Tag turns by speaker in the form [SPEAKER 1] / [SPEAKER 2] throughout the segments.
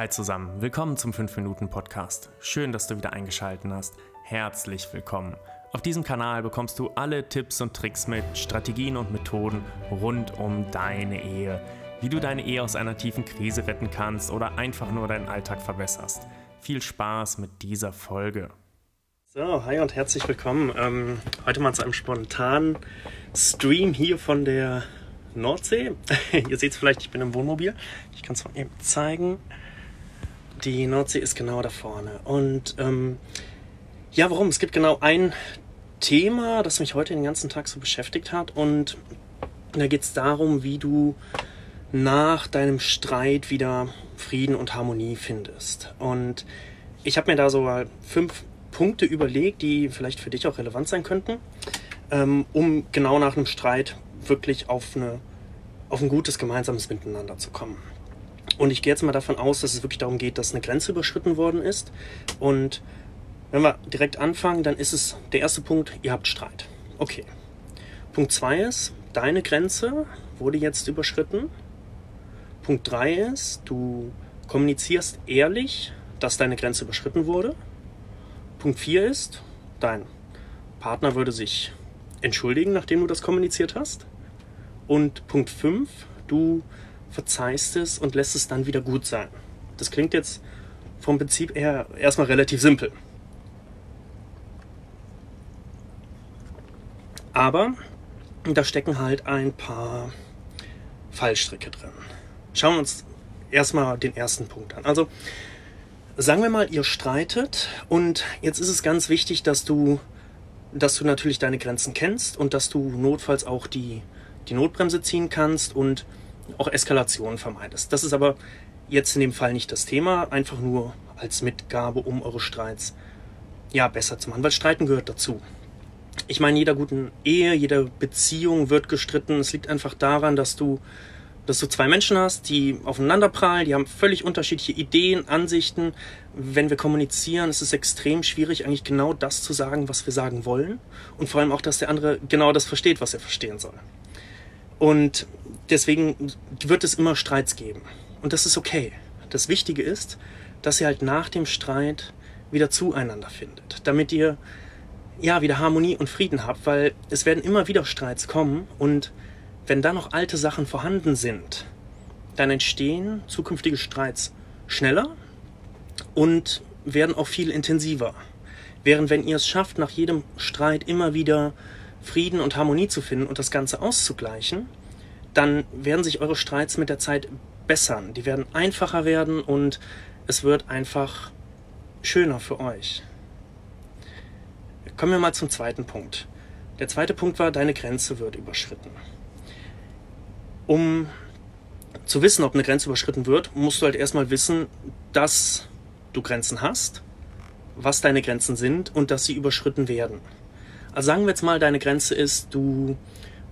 [SPEAKER 1] Hi zusammen, willkommen zum 5-Minuten-Podcast. Schön, dass du wieder eingeschaltet hast. Herzlich willkommen. Auf diesem Kanal bekommst du alle Tipps und Tricks mit, Strategien und Methoden rund um deine Ehe. Wie du deine Ehe aus einer tiefen Krise retten kannst oder einfach nur deinen Alltag verbesserst. Viel Spaß mit dieser Folge.
[SPEAKER 2] So, hi und herzlich willkommen. Ähm, heute mal zu einem spontanen Stream hier von der Nordsee. Ihr seht es vielleicht, ich bin im Wohnmobil. Ich kann es mal eben zeigen. Die Nordsee ist genau da vorne. Und ähm, ja, warum? Es gibt genau ein Thema, das mich heute den ganzen Tag so beschäftigt hat. Und da geht es darum, wie du nach deinem Streit wieder Frieden und Harmonie findest. Und ich habe mir da so fünf Punkte überlegt, die vielleicht für dich auch relevant sein könnten, ähm, um genau nach einem Streit wirklich auf, eine, auf ein gutes gemeinsames Miteinander zu kommen. Und ich gehe jetzt mal davon aus, dass es wirklich darum geht, dass eine Grenze überschritten worden ist. Und wenn wir direkt anfangen, dann ist es der erste Punkt, ihr habt Streit. Okay. Punkt 2 ist, deine Grenze wurde jetzt überschritten. Punkt 3 ist, du kommunizierst ehrlich, dass deine Grenze überschritten wurde. Punkt 4 ist, dein Partner würde sich entschuldigen, nachdem du das kommuniziert hast. Und Punkt 5, du verzeihst es und lässt es dann wieder gut sein. Das klingt jetzt vom Prinzip her erstmal relativ simpel. Aber da stecken halt ein paar Fallstricke drin. Schauen wir uns erstmal den ersten Punkt an. Also sagen wir mal, ihr streitet und jetzt ist es ganz wichtig, dass du, dass du natürlich deine Grenzen kennst und dass du notfalls auch die, die Notbremse ziehen kannst und auch Eskalationen vermeidest. Das ist aber jetzt in dem Fall nicht das Thema, einfach nur als Mitgabe, um eure Streits ja besser zu machen, weil Streiten gehört dazu. Ich meine, jeder guten Ehe, jeder Beziehung wird gestritten. Es liegt einfach daran, dass du, dass du zwei Menschen hast, die aufeinander prallen, die haben völlig unterschiedliche Ideen, Ansichten. Wenn wir kommunizieren, ist es extrem schwierig, eigentlich genau das zu sagen, was wir sagen wollen. Und vor allem auch, dass der andere genau das versteht, was er verstehen soll. Und deswegen wird es immer Streits geben. Und das ist okay. Das Wichtige ist, dass ihr halt nach dem Streit wieder zueinander findet, damit ihr ja wieder Harmonie und Frieden habt, weil es werden immer wieder Streits kommen und wenn da noch alte Sachen vorhanden sind, dann entstehen zukünftige Streits schneller und werden auch viel intensiver. Während wenn ihr es schafft, nach jedem Streit immer wieder Frieden und Harmonie zu finden und das Ganze auszugleichen, dann werden sich eure Streits mit der Zeit bessern. Die werden einfacher werden und es wird einfach schöner für euch. Kommen wir mal zum zweiten Punkt. Der zweite Punkt war, deine Grenze wird überschritten. Um zu wissen, ob eine Grenze überschritten wird, musst du halt erstmal wissen, dass du Grenzen hast, was deine Grenzen sind und dass sie überschritten werden. Also sagen wir jetzt mal, deine Grenze ist, du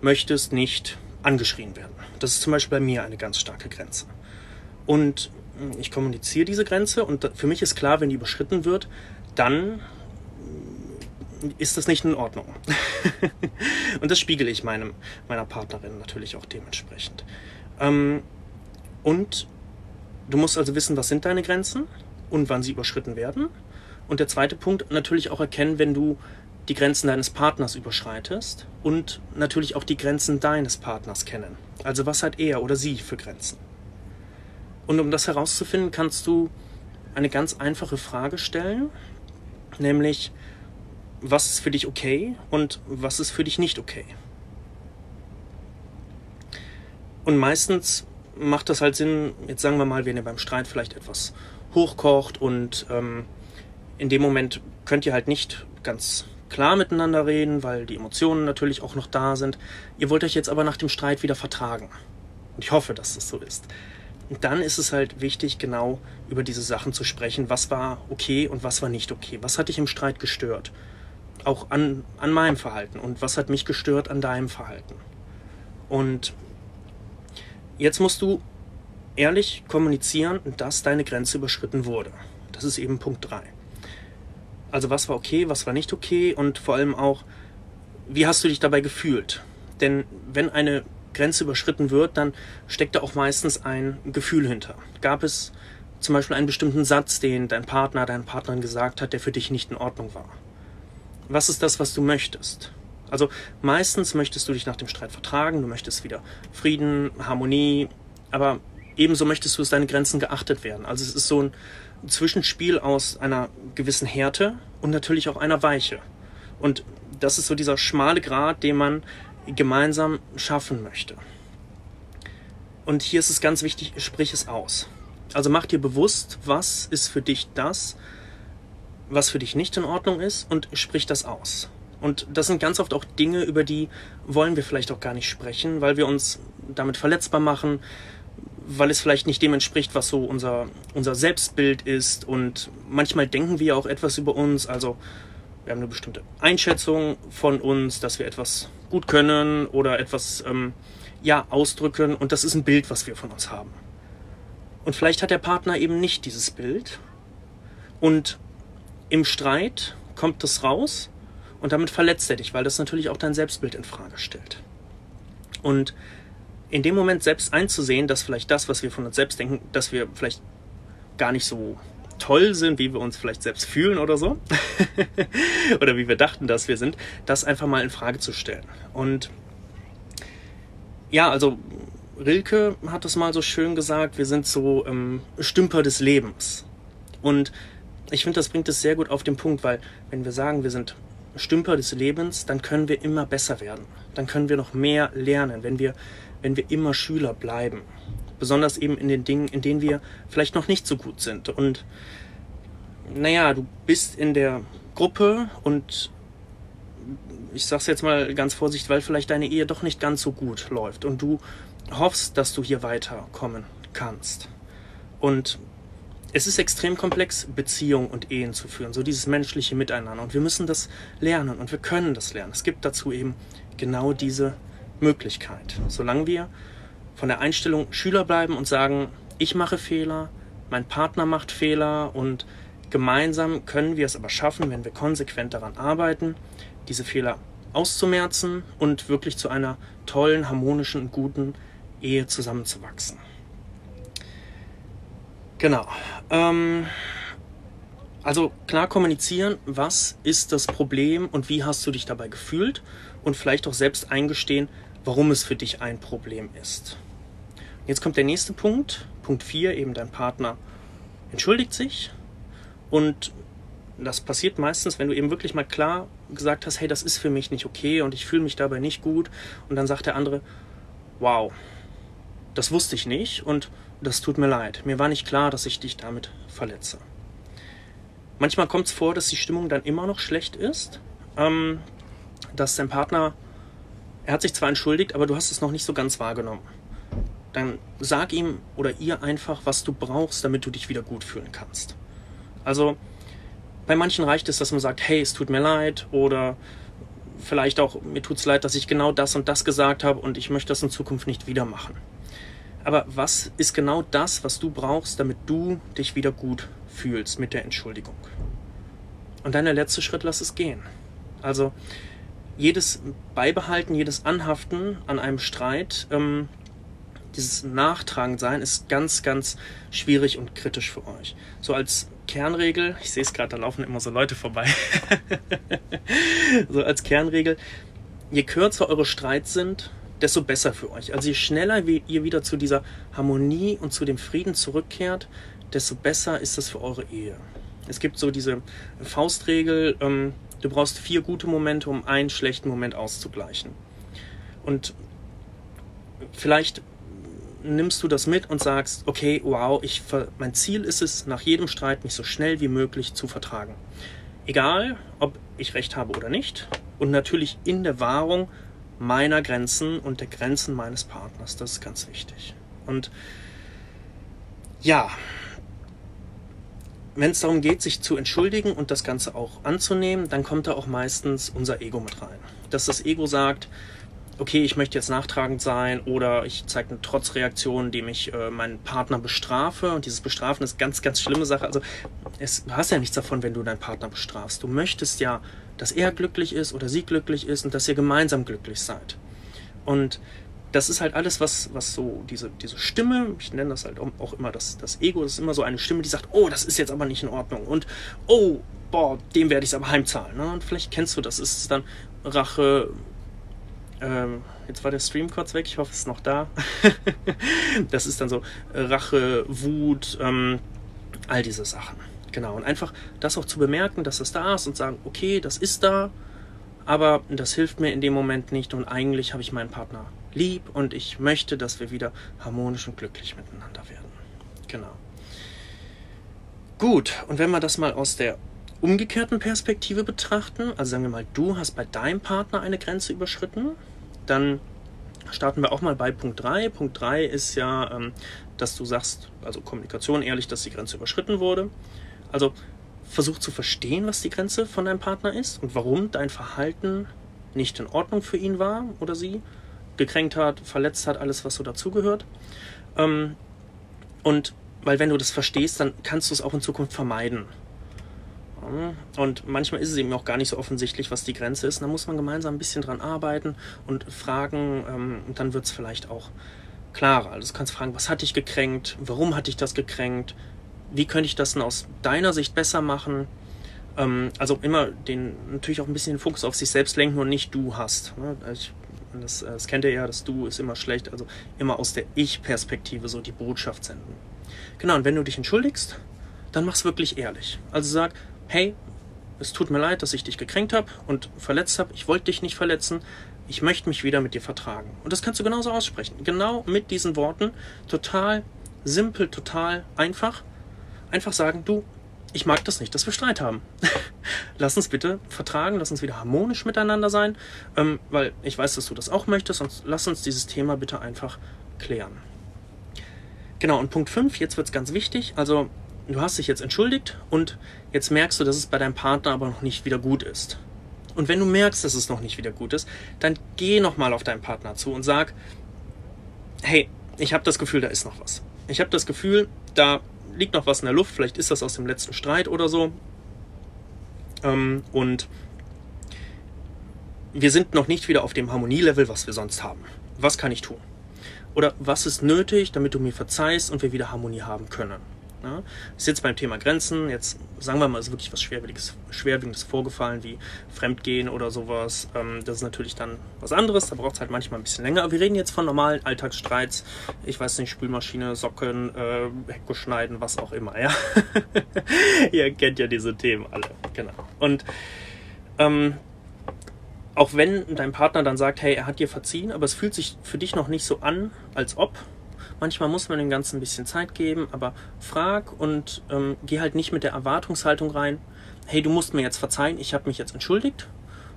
[SPEAKER 2] möchtest nicht angeschrien werden. Das ist zum Beispiel bei mir eine ganz starke Grenze. Und hm, ich kommuniziere diese Grenze und für mich ist klar, wenn die überschritten wird, dann hm, ist das nicht in Ordnung. und das spiegele ich meinem, meiner Partnerin natürlich auch dementsprechend. Ähm, und du musst also wissen, was sind deine Grenzen und wann sie überschritten werden. Und der zweite Punkt, natürlich auch erkennen, wenn du die Grenzen deines Partners überschreitest und natürlich auch die Grenzen deines Partners kennen. Also was hat er oder sie für Grenzen? Und um das herauszufinden, kannst du eine ganz einfache Frage stellen, nämlich was ist für dich okay und was ist für dich nicht okay? Und meistens macht das halt Sinn, jetzt sagen wir mal, wenn ihr beim Streit vielleicht etwas hochkocht und ähm, in dem Moment könnt ihr halt nicht ganz klar miteinander reden, weil die Emotionen natürlich auch noch da sind. Ihr wollt euch jetzt aber nach dem Streit wieder vertragen. Und ich hoffe, dass das so ist. Und dann ist es halt wichtig, genau über diese Sachen zu sprechen. Was war okay und was war nicht okay? Was hat dich im Streit gestört? Auch an, an meinem Verhalten. Und was hat mich gestört an deinem Verhalten? Und jetzt musst du ehrlich kommunizieren, dass deine Grenze überschritten wurde. Das ist eben Punkt 3. Also was war okay, was war nicht okay und vor allem auch, wie hast du dich dabei gefühlt? Denn wenn eine Grenze überschritten wird, dann steckt da auch meistens ein Gefühl hinter. Gab es zum Beispiel einen bestimmten Satz, den dein Partner, deine Partnerin gesagt hat, der für dich nicht in Ordnung war. Was ist das, was du möchtest? Also meistens möchtest du dich nach dem Streit vertragen, du möchtest wieder Frieden, Harmonie, aber ebenso möchtest du, dass deine Grenzen geachtet werden. Also es ist so ein Zwischenspiel aus einer gewissen Härte und natürlich auch einer Weiche. Und das ist so dieser schmale Grat, den man gemeinsam schaffen möchte. Und hier ist es ganz wichtig, sprich es aus. Also mach dir bewusst, was ist für dich das, was für dich nicht in Ordnung ist und sprich das aus. Und das sind ganz oft auch Dinge, über die wollen wir vielleicht auch gar nicht sprechen, weil wir uns damit verletzbar machen, weil es vielleicht nicht dem entspricht, was so unser, unser Selbstbild ist. Und manchmal denken wir auch etwas über uns. Also wir haben eine bestimmte Einschätzung von uns, dass wir etwas gut können oder etwas ähm, ja, ausdrücken. Und das ist ein Bild, was wir von uns haben. Und vielleicht hat der Partner eben nicht dieses Bild. Und im Streit kommt das raus und damit verletzt er dich, weil das natürlich auch dein Selbstbild in Frage stellt. Und in dem Moment selbst einzusehen, dass vielleicht das, was wir von uns selbst denken, dass wir vielleicht gar nicht so toll sind, wie wir uns vielleicht selbst fühlen oder so, oder wie wir dachten, dass wir sind, das einfach mal in Frage zu stellen. Und ja, also Rilke hat es mal so schön gesagt, wir sind so ähm, Stümper des Lebens. Und ich finde, das bringt es sehr gut auf den Punkt, weil wenn wir sagen, wir sind Stümper des Lebens, dann können wir immer besser werden. Dann können wir noch mehr lernen, wenn wir, wenn wir immer Schüler bleiben. Besonders eben in den Dingen, in denen wir vielleicht noch nicht so gut sind. Und naja, du bist in der Gruppe und ich sag's jetzt mal ganz vorsichtig, weil vielleicht deine Ehe doch nicht ganz so gut läuft und du hoffst, dass du hier weiterkommen kannst. Und es ist extrem komplex, Beziehungen und Ehen zu führen, so dieses menschliche Miteinander. Und wir müssen das lernen und wir können das lernen. Es gibt dazu eben genau diese Möglichkeit. Solange wir von der Einstellung Schüler bleiben und sagen, ich mache Fehler, mein Partner macht Fehler und gemeinsam können wir es aber schaffen, wenn wir konsequent daran arbeiten, diese Fehler auszumerzen und wirklich zu einer tollen, harmonischen, guten Ehe zusammenzuwachsen. Genau. Ähm, also klar kommunizieren, was ist das Problem und wie hast du dich dabei gefühlt und vielleicht auch selbst eingestehen, warum es für dich ein Problem ist. Jetzt kommt der nächste Punkt, Punkt 4, eben dein Partner entschuldigt sich und das passiert meistens, wenn du eben wirklich mal klar gesagt hast, hey, das ist für mich nicht okay und ich fühle mich dabei nicht gut und dann sagt der andere, wow, das wusste ich nicht und das tut mir leid. Mir war nicht klar, dass ich dich damit verletze. Manchmal kommt es vor, dass die Stimmung dann immer noch schlecht ist, ähm, dass dein Partner, er hat sich zwar entschuldigt, aber du hast es noch nicht so ganz wahrgenommen. Dann sag ihm oder ihr einfach, was du brauchst, damit du dich wieder gut fühlen kannst. Also bei manchen reicht es, dass man sagt, hey, es tut mir leid oder vielleicht auch, mir tut es leid, dass ich genau das und das gesagt habe und ich möchte das in Zukunft nicht wieder machen. Aber was ist genau das, was du brauchst, damit du dich wieder gut fühlst mit der Entschuldigung? Und dann der letzte Schritt, lass es gehen. Also jedes Beibehalten, jedes Anhaften an einem Streit, ähm, dieses Nachtragendsein ist ganz, ganz schwierig und kritisch für euch. So als Kernregel, ich sehe es gerade, da laufen immer so Leute vorbei. so als Kernregel, je kürzer eure Streits sind, desto besser für euch. Also je schneller ihr wieder zu dieser Harmonie und zu dem Frieden zurückkehrt, desto besser ist das für eure Ehe. Es gibt so diese Faustregel, ähm, du brauchst vier gute Momente, um einen schlechten Moment auszugleichen. Und vielleicht nimmst du das mit und sagst, okay, wow, ich, mein Ziel ist es, nach jedem Streit mich so schnell wie möglich zu vertragen. Egal, ob ich recht habe oder nicht. Und natürlich in der Wahrung meiner Grenzen und der Grenzen meines Partners. Das ist ganz wichtig. Und ja, wenn es darum geht, sich zu entschuldigen und das Ganze auch anzunehmen, dann kommt da auch meistens unser Ego mit rein. Dass das Ego sagt, okay, ich möchte jetzt nachtragend sein oder ich zeige eine Trotzreaktion, indem ich äh, meinen Partner bestrafe. Und dieses Bestrafen ist ganz, ganz schlimme Sache. Also es, du hast ja nichts davon, wenn du deinen Partner bestrafst. Du möchtest ja, dass er glücklich ist oder sie glücklich ist und dass ihr gemeinsam glücklich seid. Und das ist halt alles, was, was so, diese, diese Stimme, ich nenne das halt auch immer das, das Ego, das ist immer so eine Stimme, die sagt, oh, das ist jetzt aber nicht in Ordnung und oh, boah, dem werde ich es aber heimzahlen. Ne? Und vielleicht kennst du das, ist dann Rache, ähm, jetzt war der Stream kurz weg, ich hoffe, es ist noch da. das ist dann so Rache, Wut, ähm, all diese Sachen. Genau, und einfach das auch zu bemerken, dass es da ist und sagen, okay, das ist da, aber das hilft mir in dem Moment nicht und eigentlich habe ich meinen Partner lieb und ich möchte, dass wir wieder harmonisch und glücklich miteinander werden. Genau. Gut, und wenn wir das mal aus der umgekehrten Perspektive betrachten, also sagen wir mal, du hast bei deinem Partner eine Grenze überschritten, dann starten wir auch mal bei Punkt 3. Punkt 3 ist ja, ähm, dass du sagst, also Kommunikation ehrlich, dass die Grenze überschritten wurde. Also versuch zu verstehen, was die Grenze von deinem Partner ist und warum dein Verhalten nicht in Ordnung für ihn war oder sie gekränkt hat, verletzt hat, alles, was so dazugehört. Ähm, und weil wenn du das verstehst, dann kannst du es auch in Zukunft vermeiden. Und manchmal ist es eben auch gar nicht so offensichtlich, was die Grenze ist. da muss man gemeinsam ein bisschen dran arbeiten und fragen, ähm, und dann wird es vielleicht auch klarer. Also du kannst fragen, was hat dich gekränkt? Warum hat dich das gekränkt? Wie könnte ich das denn aus deiner Sicht besser machen? Ähm, also immer den, natürlich auch ein bisschen den Fokus auf sich selbst lenken und nicht du hast. Ne? Ich das, das kennt ihr ja, das Du ist immer schlecht, also immer aus der Ich-Perspektive so die Botschaft senden. Genau, und wenn du dich entschuldigst, dann mach's wirklich ehrlich. Also sag, hey, es tut mir leid, dass ich dich gekränkt habe und verletzt habe. Ich wollte dich nicht verletzen. Ich möchte mich wieder mit dir vertragen. Und das kannst du genauso aussprechen. Genau mit diesen Worten. Total simpel, total einfach. Einfach sagen, du, ich mag das nicht, dass wir Streit haben. lass uns bitte vertragen, lass uns wieder harmonisch miteinander sein, ähm, weil ich weiß, dass du das auch möchtest und lass uns dieses Thema bitte einfach klären. Genau, und Punkt 5, jetzt wird es ganz wichtig. Also, du hast dich jetzt entschuldigt und jetzt merkst du, dass es bei deinem Partner aber noch nicht wieder gut ist. Und wenn du merkst, dass es noch nicht wieder gut ist, dann geh nochmal auf deinen Partner zu und sag, hey, ich habe das Gefühl, da ist noch was. Ich habe das Gefühl, da liegt noch was in der Luft, vielleicht ist das aus dem letzten Streit oder so. Ähm, und wir sind noch nicht wieder auf dem Harmonielevel, was wir sonst haben. Was kann ich tun? Oder was ist nötig, damit du mir verzeihst und wir wieder Harmonie haben können? Ja, ist jetzt beim Thema Grenzen, jetzt sagen wir mal, ist wirklich was Schwerwiegendes, Schwerwiegendes vorgefallen, wie Fremdgehen oder sowas. Ähm, das ist natürlich dann was anderes, da braucht es halt manchmal ein bisschen länger. Aber wir reden jetzt von normalen Alltagsstreits, ich weiß nicht, Spülmaschine, Socken, äh, Hecke schneiden, was auch immer, ja. Ihr kennt ja diese Themen alle, genau. Und ähm, auch wenn dein Partner dann sagt, hey, er hat dir verziehen, aber es fühlt sich für dich noch nicht so an, als ob, Manchmal muss man dem Ganzen ein bisschen Zeit geben, aber frag und ähm, geh halt nicht mit der Erwartungshaltung rein, hey, du musst mir jetzt verzeihen, ich habe mich jetzt entschuldigt,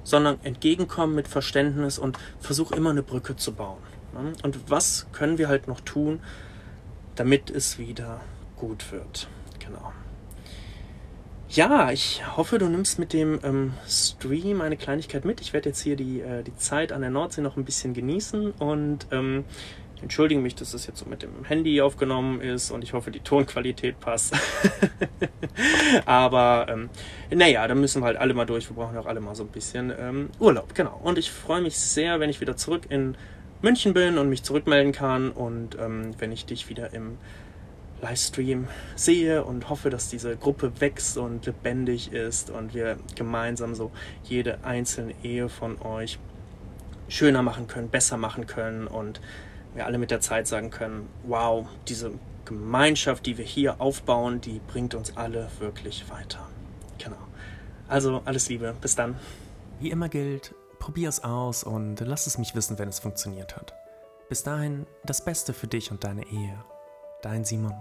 [SPEAKER 2] sondern entgegenkommen mit Verständnis und versuch immer eine Brücke zu bauen. Ne? Und was können wir halt noch tun, damit es wieder gut wird? Genau. Ja, ich hoffe, du nimmst mit dem ähm, Stream eine Kleinigkeit mit. Ich werde jetzt hier die, äh, die Zeit an der Nordsee noch ein bisschen genießen und ähm, entschuldige mich, dass das jetzt so mit dem Handy aufgenommen ist und ich hoffe, die Tonqualität passt. Aber ähm, naja, da müssen wir halt alle mal durch. Wir brauchen auch alle mal so ein bisschen ähm, Urlaub, genau. Und ich freue mich sehr, wenn ich wieder zurück in München bin und mich zurückmelden kann und ähm, wenn ich dich wieder im Livestream sehe und hoffe, dass diese Gruppe wächst und lebendig ist und wir gemeinsam so jede einzelne Ehe von euch schöner machen können, besser machen können und wir alle mit der Zeit sagen können, wow, diese Gemeinschaft, die wir hier aufbauen, die bringt uns alle wirklich weiter. Genau. Also alles Liebe, bis dann.
[SPEAKER 1] Wie immer gilt, probier es aus und lass es mich wissen, wenn es funktioniert hat. Bis dahin das Beste für dich und deine Ehe. Dein Simon.